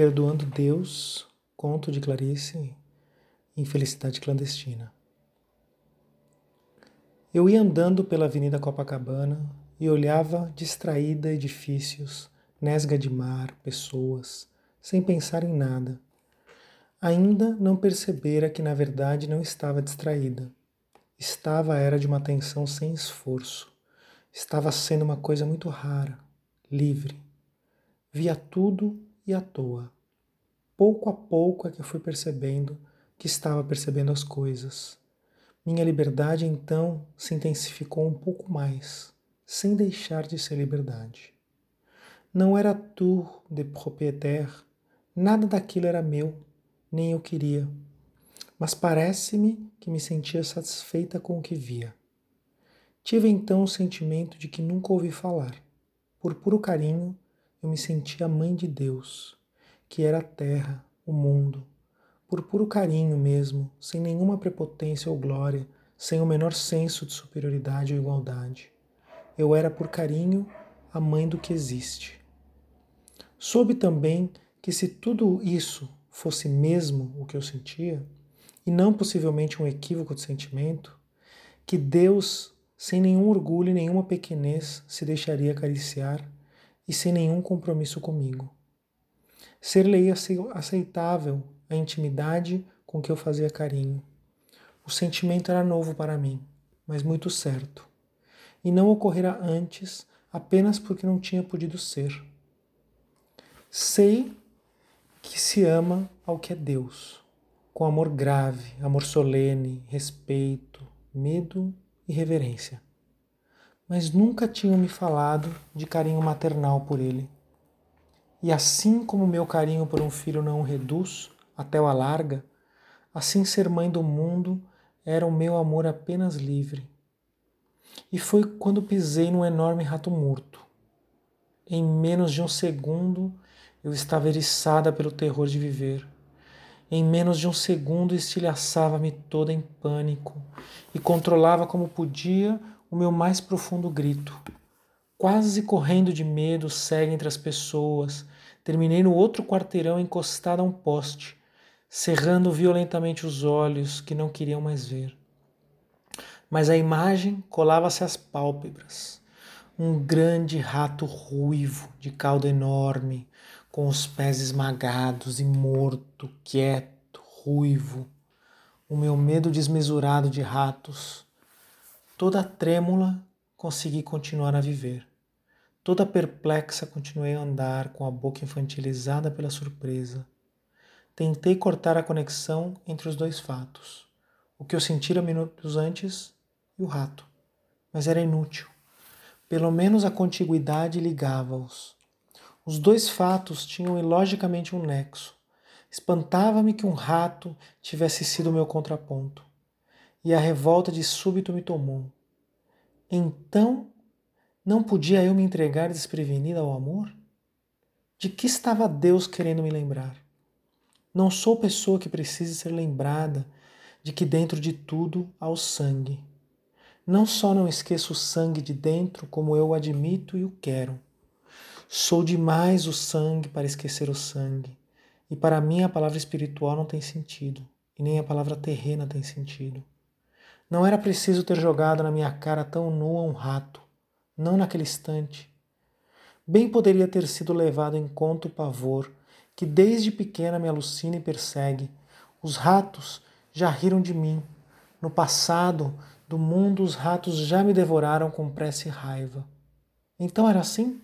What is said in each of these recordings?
Perdoando Deus, conto de Clarice, Infelicidade Clandestina. Eu ia andando pela Avenida Copacabana e olhava distraída edifícios, nesga de mar, pessoas, sem pensar em nada. Ainda não percebera que na verdade não estava distraída. Estava era de uma atenção sem esforço. Estava sendo uma coisa muito rara, livre. Via tudo e à toa. Pouco a pouco é que eu fui percebendo que estava percebendo as coisas. Minha liberdade então se intensificou um pouco mais, sem deixar de ser liberdade. Não era tour de propriétaire, nada daquilo era meu, nem eu queria. Mas parece-me que me sentia satisfeita com o que via. Tive então o sentimento de que nunca ouvi falar. Por puro carinho, eu me sentia mãe de Deus, que era a terra, o mundo, por puro carinho mesmo, sem nenhuma prepotência ou glória, sem o menor senso de superioridade ou igualdade. Eu era por carinho a mãe do que existe. Soube também que se tudo isso fosse mesmo o que eu sentia, e não possivelmente um equívoco de sentimento, que Deus, sem nenhum orgulho e nenhuma pequenez, se deixaria acariciar e sem nenhum compromisso comigo. Ser-lhe aceitável a intimidade com que eu fazia carinho. O sentimento era novo para mim, mas muito certo. E não ocorrera antes apenas porque não tinha podido ser. Sei que se ama ao que é Deus, com amor grave, amor solene, respeito, medo e reverência. Mas nunca tinham me falado de carinho maternal por ele. E assim como meu carinho por um filho não o reduz, até o alarga, assim ser mãe do mundo era o meu amor apenas livre. E foi quando pisei num enorme rato morto. Em menos de um segundo eu estava eriçada pelo terror de viver. Em menos de um segundo estilhaçava-me toda em pânico e controlava como podia o meu mais profundo grito. Quase correndo de medo, cega entre as pessoas, terminei no outro quarteirão encostada a um poste, cerrando violentamente os olhos que não queriam mais ver. Mas a imagem colava-se às pálpebras. Um grande rato ruivo, de cauda enorme, com os pés esmagados e morto, quieto, ruivo. O meu medo desmesurado de ratos. Toda trêmula, consegui continuar a viver. Toda perplexa, continuei a andar com a boca infantilizada pela surpresa Tentei cortar a conexão entre os dois fatos, o que eu sentira minutos antes e o rato, mas era inútil. Pelo menos a contiguidade ligava-os. Os dois fatos tinham ilogicamente um nexo. Espantava-me que um rato tivesse sido meu contraponto, e a revolta de súbito me tomou. Então, não podia eu me entregar desprevenida ao amor? De que estava Deus querendo me lembrar? Não sou pessoa que precise ser lembrada de que dentro de tudo há o sangue. Não só não esqueço o sangue de dentro, como eu o admito e o quero. Sou demais o sangue para esquecer o sangue. E para mim a palavra espiritual não tem sentido, e nem a palavra terrena tem sentido. Não era preciso ter jogado na minha cara tão nua um rato, não naquele instante. Bem poderia ter sido levado em conta o pavor que desde pequena me alucina e persegue. Os ratos já riram de mim. No passado do mundo, os ratos já me devoraram com pressa e raiva. Então era assim?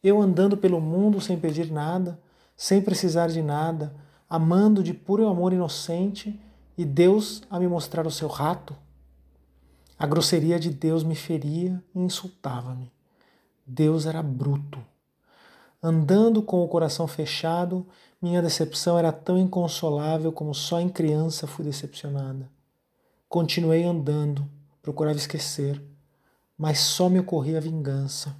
Eu andando pelo mundo sem pedir nada, sem precisar de nada, amando de puro amor inocente, e Deus a me mostrar o seu rato? A grosseria de Deus me feria e insultava-me. Deus era bruto. Andando com o coração fechado, minha decepção era tão inconsolável como só em criança fui decepcionada. Continuei andando, procurava esquecer, mas só me ocorria vingança.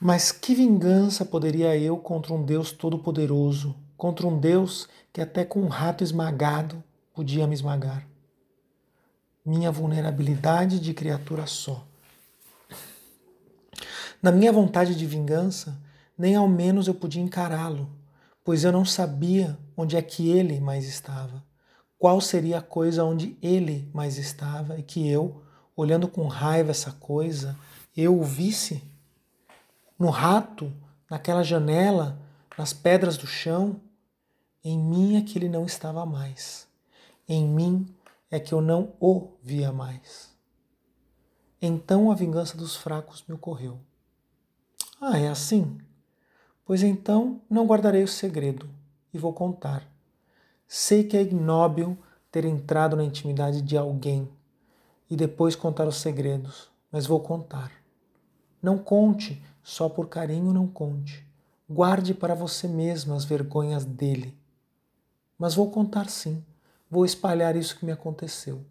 Mas que vingança poderia eu contra um Deus todo-poderoso, contra um Deus que até com um rato esmagado podia me esmagar? Minha vulnerabilidade de criatura só. Na minha vontade de vingança, nem ao menos eu podia encará-lo, pois eu não sabia onde é que ele mais estava, qual seria a coisa onde ele mais estava e que eu, olhando com raiva essa coisa, eu o visse no rato, naquela janela, nas pedras do chão, em mim é que ele não estava mais. Em mim é que eu não o via mais. Então a vingança dos fracos me ocorreu. Ah, é assim? Pois então não guardarei o segredo e vou contar. Sei que é ignóbil ter entrado na intimidade de alguém e depois contar os segredos, mas vou contar. Não conte, só por carinho não conte. Guarde para você mesma as vergonhas dele. Mas vou contar sim, vou espalhar isso que me aconteceu.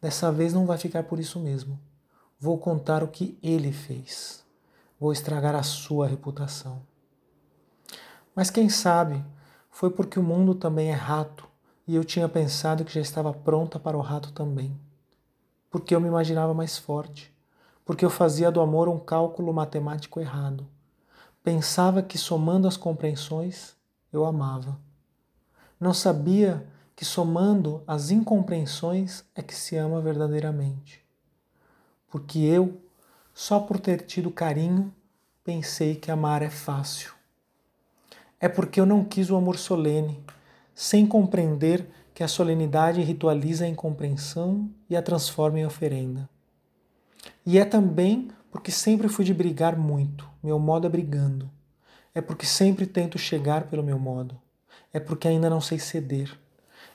Dessa vez não vai ficar por isso mesmo. Vou contar o que ele fez. Vou estragar a sua reputação. Mas quem sabe foi porque o mundo também é rato e eu tinha pensado que já estava pronta para o rato também. Porque eu me imaginava mais forte. Porque eu fazia do amor um cálculo matemático errado. Pensava que somando as compreensões eu amava. Não sabia que somando as incompreensões é que se ama verdadeiramente. Porque eu, só por ter tido carinho, pensei que amar é fácil é porque eu não quis o amor solene, sem compreender que a solenidade ritualiza a incompreensão e a transforma em oferenda. E é também porque sempre fui de brigar muito, meu modo é brigando. É porque sempre tento chegar pelo meu modo. É porque ainda não sei ceder.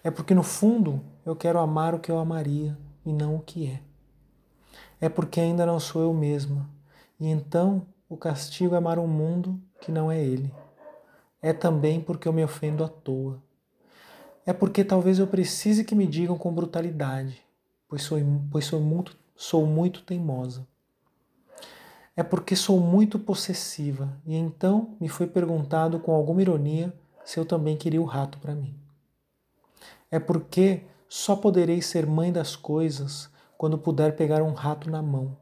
É porque no fundo eu quero amar o que eu amaria e não o que é. É porque ainda não sou eu mesma. E então o castigo é amar um mundo que não é ele é também porque eu me ofendo à toa. É porque talvez eu precise que me digam com brutalidade, pois sou, pois sou, muito, sou muito teimosa. É porque sou muito possessiva e então me foi perguntado com alguma ironia se eu também queria o rato para mim. É porque só poderei ser mãe das coisas quando puder pegar um rato na mão.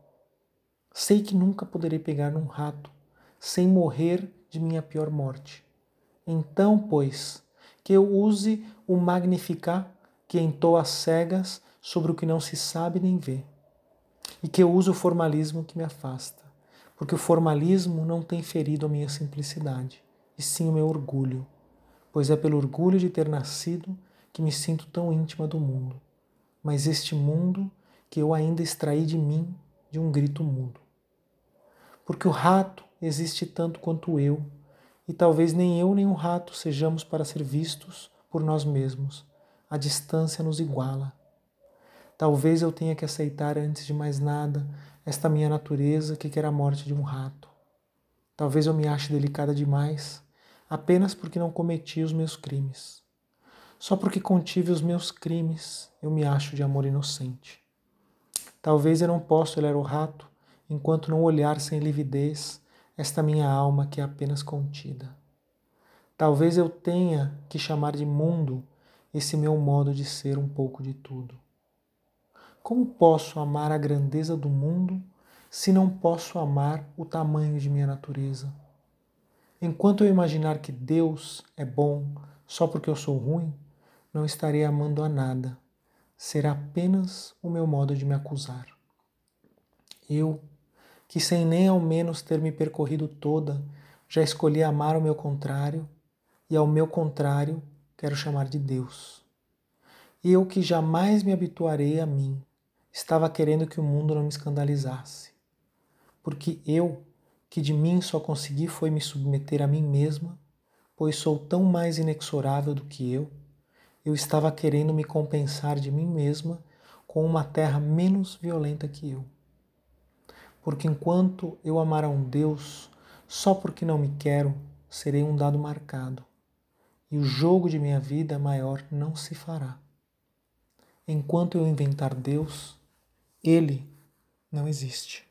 Sei que nunca poderei pegar num rato sem morrer de minha pior morte. Então, pois, que eu use o magnificar que entoa cegas sobre o que não se sabe nem vê, e que eu use o formalismo que me afasta, porque o formalismo não tem ferido a minha simplicidade, e sim o meu orgulho, pois é pelo orgulho de ter nascido que me sinto tão íntima do mundo, mas este mundo que eu ainda extraí de mim de um grito mudo. Porque o rato existe tanto quanto eu, e talvez nem eu nem o rato sejamos para ser vistos por nós mesmos. A distância nos iguala. Talvez eu tenha que aceitar antes de mais nada esta minha natureza que quer a morte de um rato. Talvez eu me ache delicada demais, apenas porque não cometi os meus crimes. Só porque contive os meus crimes, eu me acho de amor inocente. Talvez eu não possa olhar o rato enquanto não olhar sem lividez esta minha alma que é apenas contida. Talvez eu tenha que chamar de mundo esse meu modo de ser um pouco de tudo. Como posso amar a grandeza do mundo se não posso amar o tamanho de minha natureza? Enquanto eu imaginar que Deus é bom só porque eu sou ruim, não estarei amando a nada. Será apenas o meu modo de me acusar. Eu que sem nem ao menos ter me percorrido toda, já escolhi amar o meu contrário, e ao meu contrário quero chamar de Deus. Eu que jamais me habituarei a mim, estava querendo que o mundo não me escandalizasse. Porque eu, que de mim só consegui foi me submeter a mim mesma, pois sou tão mais inexorável do que eu, eu estava querendo me compensar de mim mesma com uma terra menos violenta que eu porque enquanto eu amar a um Deus só porque não me quero, serei um dado marcado, e o jogo de minha vida maior não se fará. Enquanto eu inventar Deus, ele não existe.